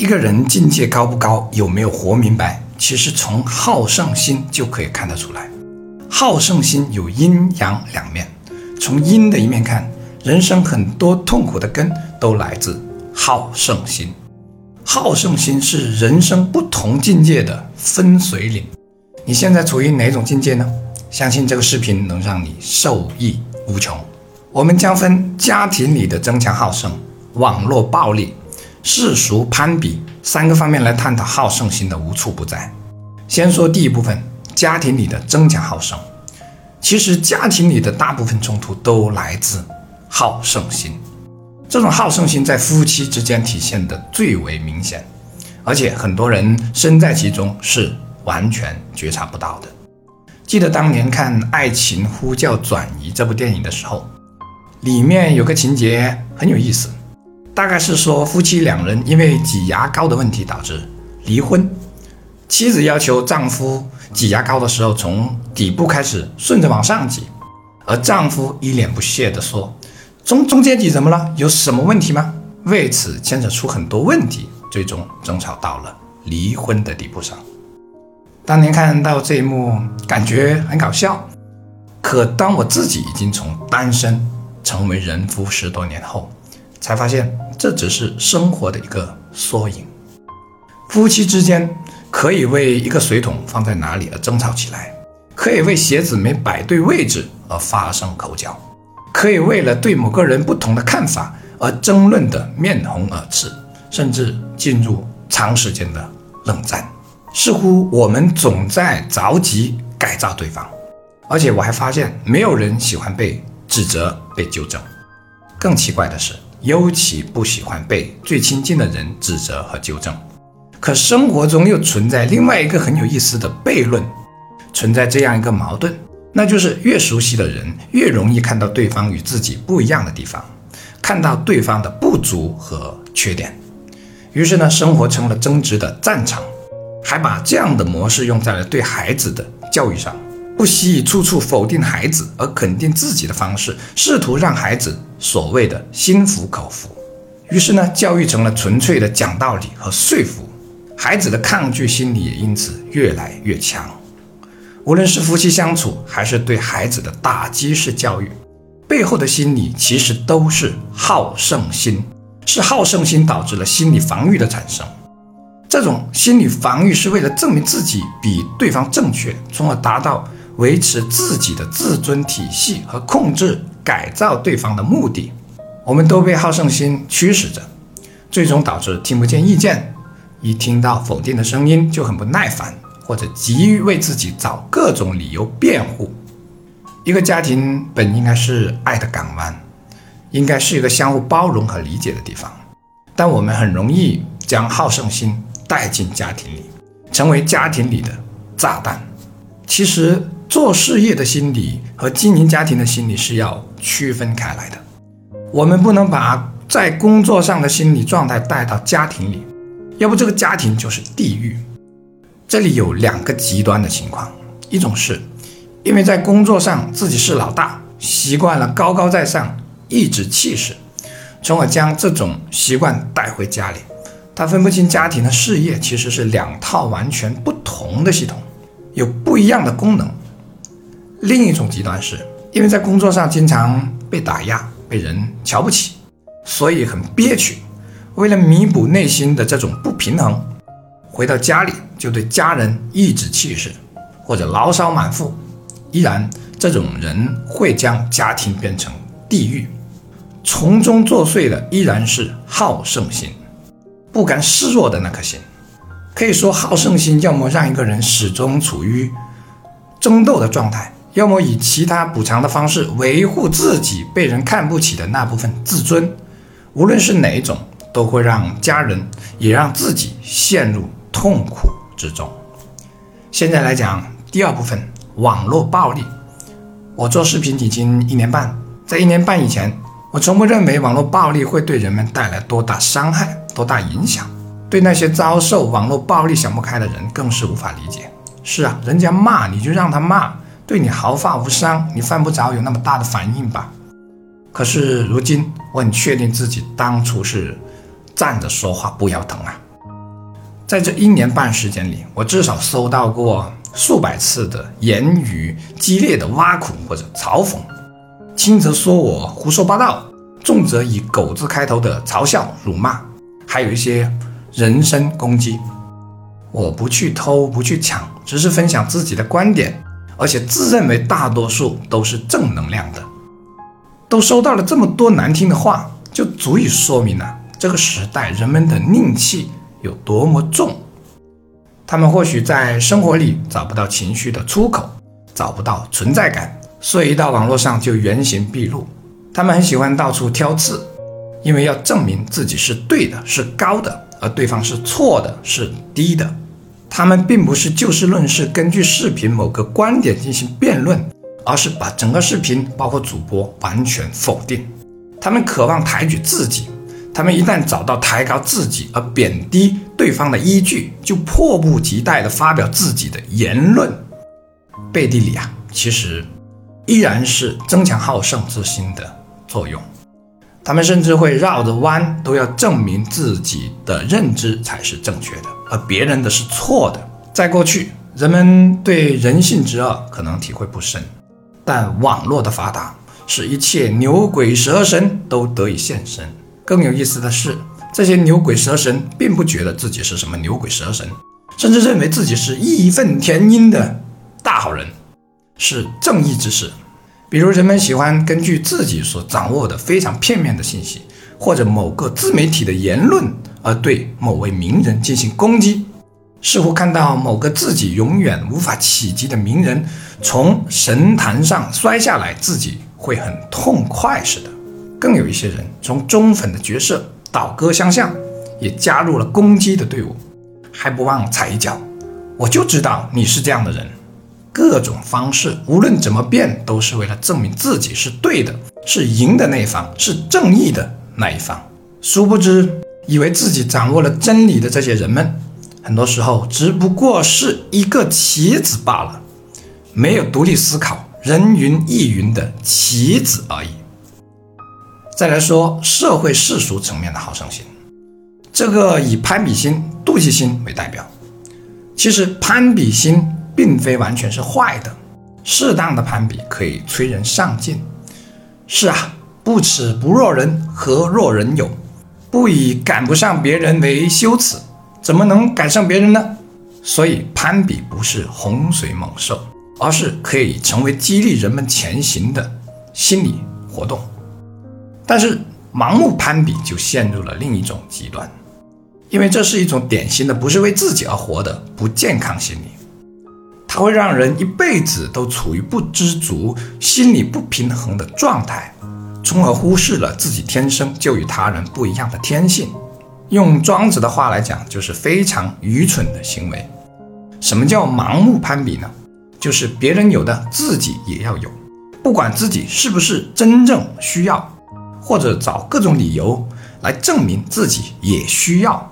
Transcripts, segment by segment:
一个人境界高不高，有没有活明白，其实从好胜心就可以看得出来。好胜心有阴阳两面，从阴的一面看，人生很多痛苦的根都来自好胜心。好胜心是人生不同境界的分水岭。你现在处于哪种境界呢？相信这个视频能让你受益无穷。我们将分家庭里的争强好胜、网络暴力、世俗攀比三个方面来探讨好胜心的无处不在。先说第一部分，家庭里的争强好胜。其实家庭里的大部分冲突都来自好胜心。这种好胜心在夫妻之间体现的最为明显，而且很多人身在其中是完全觉察不到的。记得当年看《爱情呼叫转移》这部电影的时候，里面有个情节很有意思，大概是说夫妻两人因为挤牙膏的问题导致离婚，妻子要求丈夫挤牙膏的时候从底部开始顺着往上挤，而丈夫一脸不屑地说。中中间挤怎么了？有什么问题吗？为此牵扯出很多问题，最终争吵到了离婚的地步上。当年看到这一幕，感觉很搞笑。可当我自己已经从单身成为人夫十多年后，才发现这只是生活的一个缩影。夫妻之间可以为一个水桶放在哪里而争吵起来，可以为鞋子没摆对位置而发生口角。可以为了对某个人不同的看法而争论的面红耳赤，甚至进入长时间的冷战。似乎我们总在着急改造对方，而且我还发现没有人喜欢被指责、被纠正。更奇怪的是，尤其不喜欢被最亲近的人指责和纠正。可生活中又存在另外一个很有意思的悖论，存在这样一个矛盾。那就是越熟悉的人，越容易看到对方与自己不一样的地方，看到对方的不足和缺点。于是呢，生活成了争执的战场，还把这样的模式用在了对孩子的教育上，不惜以处处否定孩子而肯定自己的方式，试图让孩子所谓的心服口服。于是呢，教育成了纯粹的讲道理和说服，孩子的抗拒心理也因此越来越强。无论是夫妻相处，还是对孩子的打击式教育，背后的心理其实都是好胜心，是好胜心导致了心理防御的产生。这种心理防御是为了证明自己比对方正确，从而达到维持自己的自尊体系和控制改造对方的目的。我们都被好胜心驱使着，最终导致听不见意见，一听到否定的声音就很不耐烦。或者急于为自己找各种理由辩护。一个家庭本应该是爱的港湾，应该是一个相互包容和理解的地方，但我们很容易将好胜心带进家庭里，成为家庭里的炸弹。其实做事业的心理和经营家庭的心理是要区分开来的。我们不能把在工作上的心理状态带到家庭里，要不这个家庭就是地狱。这里有两个极端的情况，一种是，因为在工作上自己是老大，习惯了高高在上，颐指气使，从而将这种习惯带回家里，他分不清家庭和事业其实是两套完全不同的系统，有不一样的功能。另一种极端是，因为在工作上经常被打压，被人瞧不起，所以很憋屈，为了弥补内心的这种不平衡。回到家里就对家人颐指气使，或者牢骚满腹，依然这种人会将家庭变成地狱。从中作祟的依然是好胜心，不甘示弱的那颗心。可以说，好胜心要么让一个人始终处于争斗的状态，要么以其他补偿的方式维护自己被人看不起的那部分自尊。无论是哪一种，都会让家人也让自己陷入。痛苦之中。现在来讲第二部分，网络暴力。我做视频已经一年半，在一年半以前，我从不认为网络暴力会对人们带来多大伤害、多大影响。对那些遭受网络暴力想不开的人，更是无法理解。是啊，人家骂你就让他骂，对你毫发无伤，你犯不着有那么大的反应吧？可是如今，我很确定自己当初是站着说话不腰疼啊。在这一年半时间里，我至少收到过数百次的言语激烈的挖苦或者嘲讽，轻则说我胡说八道，重则以“狗”字开头的嘲笑、辱骂，还有一些人身攻击。我不去偷，不去抢，只是分享自己的观点，而且自认为大多数都是正能量的。都收到了这么多难听的话，就足以说明了这个时代人们的戾气。有多么重？他们或许在生活里找不到情绪的出口，找不到存在感，所以一到网络上就原形毕露。他们很喜欢到处挑刺，因为要证明自己是对的，是高的，而对方是错的，是低的。他们并不是就事论事，根据视频某个观点进行辩论，而是把整个视频，包括主播，完全否定。他们渴望抬举自己。他们一旦找到抬高自己而贬低对方的依据，就迫不及待地发表自己的言论，背地里啊，其实依然是增强好胜之心的作用。他们甚至会绕着弯，都要证明自己的认知才是正确的，而别人的是错的。在过去，人们对人性之恶可能体会不深，但网络的发达，使一切牛鬼蛇神都得以现身。更有意思的是，这些牛鬼蛇神并不觉得自己是什么牛鬼蛇神，甚至认为自己是义愤填膺的大好人，是正义之士。比如，人们喜欢根据自己所掌握的非常片面的信息，或者某个自媒体的言论，而对某位名人进行攻击，似乎看到某个自己永远无法企及的名人从神坛上摔下来，自己会很痛快似的。更有一些人从忠粉的角色倒戈相向，也加入了攻击的队伍，还不忘踩一脚。我就知道你是这样的人，各种方式无论怎么变，都是为了证明自己是对的，是赢的那一方，是正义的那一方。殊不知，以为自己掌握了真理的这些人们，很多时候只不过是一个棋子罢了，没有独立思考、人云亦云的棋子而已。再来说社会世俗层面的好胜心，这个以攀比心、妒忌心为代表。其实攀比心并非完全是坏的，适当的攀比可以催人上进。是啊，不耻不若人，何若人有？不以赶不上别人为羞耻，怎么能赶上别人呢？所以攀比不是洪水猛兽，而是可以成为激励人们前行的心理活动。但是盲目攀比就陷入了另一种极端，因为这是一种典型的不是为自己而活的不健康心理，它会让人一辈子都处于不知足、心理不平衡的状态，从而忽视了自己天生就与他人不一样的天性。用庄子的话来讲，就是非常愚蠢的行为。什么叫盲目攀比呢？就是别人有的自己也要有，不管自己是不是真正需要。或者找各种理由来证明自己也需要，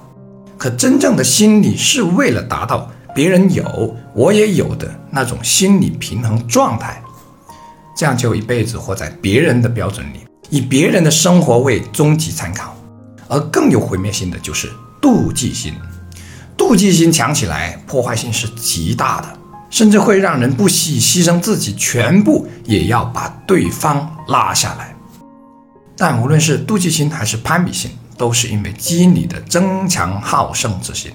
可真正的心理是为了达到别人有我也有的那种心理平衡状态，这样就一辈子活在别人的标准里，以别人的生活为终极参考。而更有毁灭性的就是妒忌心，妒忌心强起来，破坏性是极大的，甚至会让人不惜牺牲自己全部，也要把对方拉下来。但无论是妒忌心还是攀比心，都是因为基因里的争强好胜之心。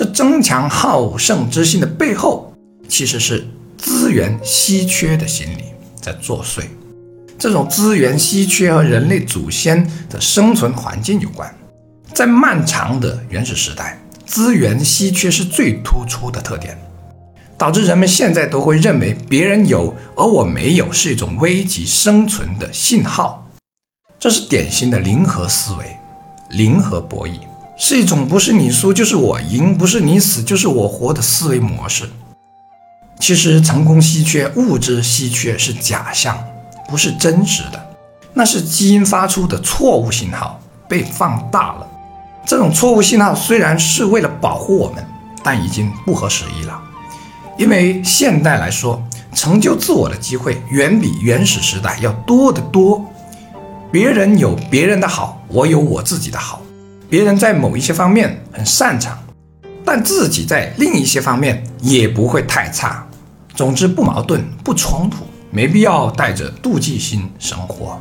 这争强好胜之心的背后，其实是资源稀缺的心理在作祟。这种资源稀缺和人类祖先的生存环境有关。在漫长的原始时代，资源稀缺是最突出的特点，导致人们现在都会认为别人有而我没有是一种危及生存的信号。这是典型的零和思维，零和博弈是一种不是你输就是我赢，不是你死就是我活的思维模式。其实成功稀缺、物质稀缺是假象，不是真实的，那是基因发出的错误信号被放大了。这种错误信号虽然是为了保护我们，但已经不合时宜了。因为现代来说，成就自我的机会远比原始时代要多得多。别人有别人的好，我有我自己的好。别人在某一些方面很擅长，但自己在另一些方面也不会太差。总之不矛盾不冲突，没必要带着妒忌心生活，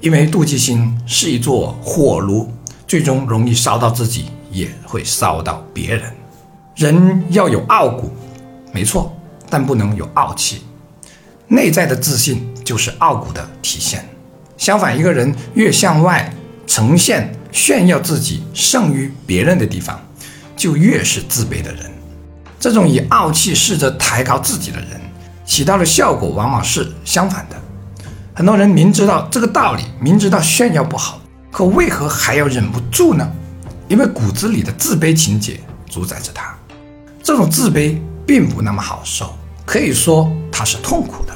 因为妒忌心是一座火炉，最终容易烧到自己，也会烧到别人。人要有傲骨，没错，但不能有傲气。内在的自信就是傲骨的体现。相反，一个人越向外呈现、炫耀自己胜于别人的地方，就越是自卑的人。这种以傲气试着抬高自己的人，起到的效果往往是相反的。很多人明知道这个道理，明知道炫耀不好，可为何还要忍不住呢？因为骨子里的自卑情节主宰着他。这种自卑并不那么好受，可以说它是痛苦的。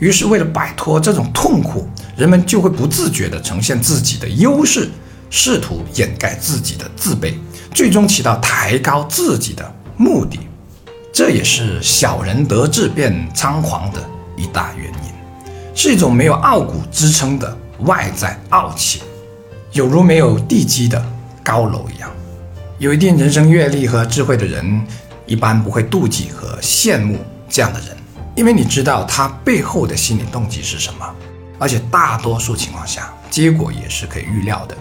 于是，为了摆脱这种痛苦，人们就会不自觉地呈现自己的优势，试图掩盖自己的自卑，最终起到抬高自己的。目的，这也是小人得志便猖狂的一大原因，是一种没有傲骨支撑的外在傲气，有如没有地基的高楼一样。有一定人生阅历和智慧的人，一般不会妒忌和羡慕这样的人，因为你知道他背后的心理动机是什么，而且大多数情况下，结果也是可以预料的。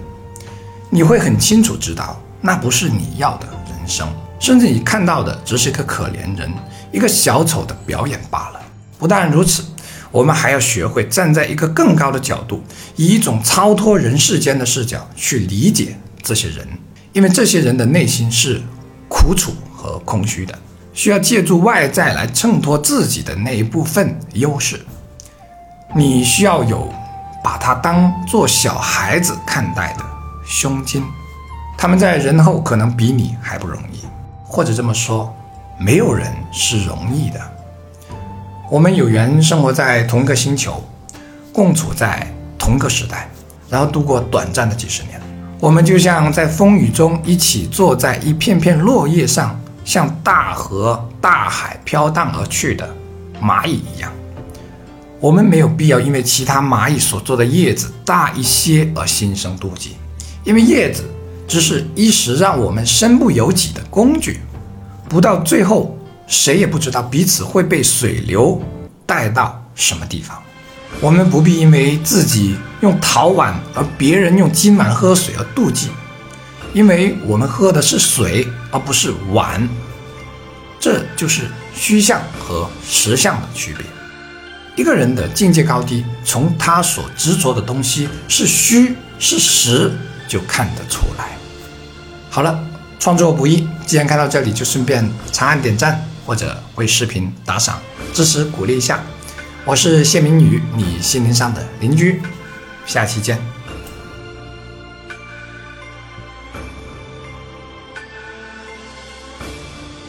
你会很清楚知道，那不是你要的人生。甚至你看到的只是一个可怜人，一个小丑的表演罢了。不但如此，我们还要学会站在一个更高的角度，以一种超脱人世间的视角去理解这些人，因为这些人的内心是苦楚和空虚的，需要借助外在来衬托自己的那一部分优势。你需要有把他当做小孩子看待的胸襟，他们在人后可能比你还不容易。或者这么说，没有人是容易的。我们有缘生活在同一个星球，共处在同个时代，然后度过短暂的几十年。我们就像在风雨中一起坐在一片片落叶上，向大河大海飘荡而去的蚂蚁一样。我们没有必要因为其他蚂蚁所做的叶子大一些而心生妒忌，因为叶子。只是一时让我们身不由己的工具，不到最后，谁也不知道彼此会被水流带到什么地方。我们不必因为自己用陶碗而别人用金碗喝水而妒忌，因为我们喝的是水而不是碗。这就是虚像和实像的区别。一个人的境界高低，从他所执着的东西是虚是实就看得出来。好了，创作不易，既然看到这里，就顺便长按点赞或者为视频打赏，支持鼓励一下。我是谢明宇，你心灵上的邻居，下期见。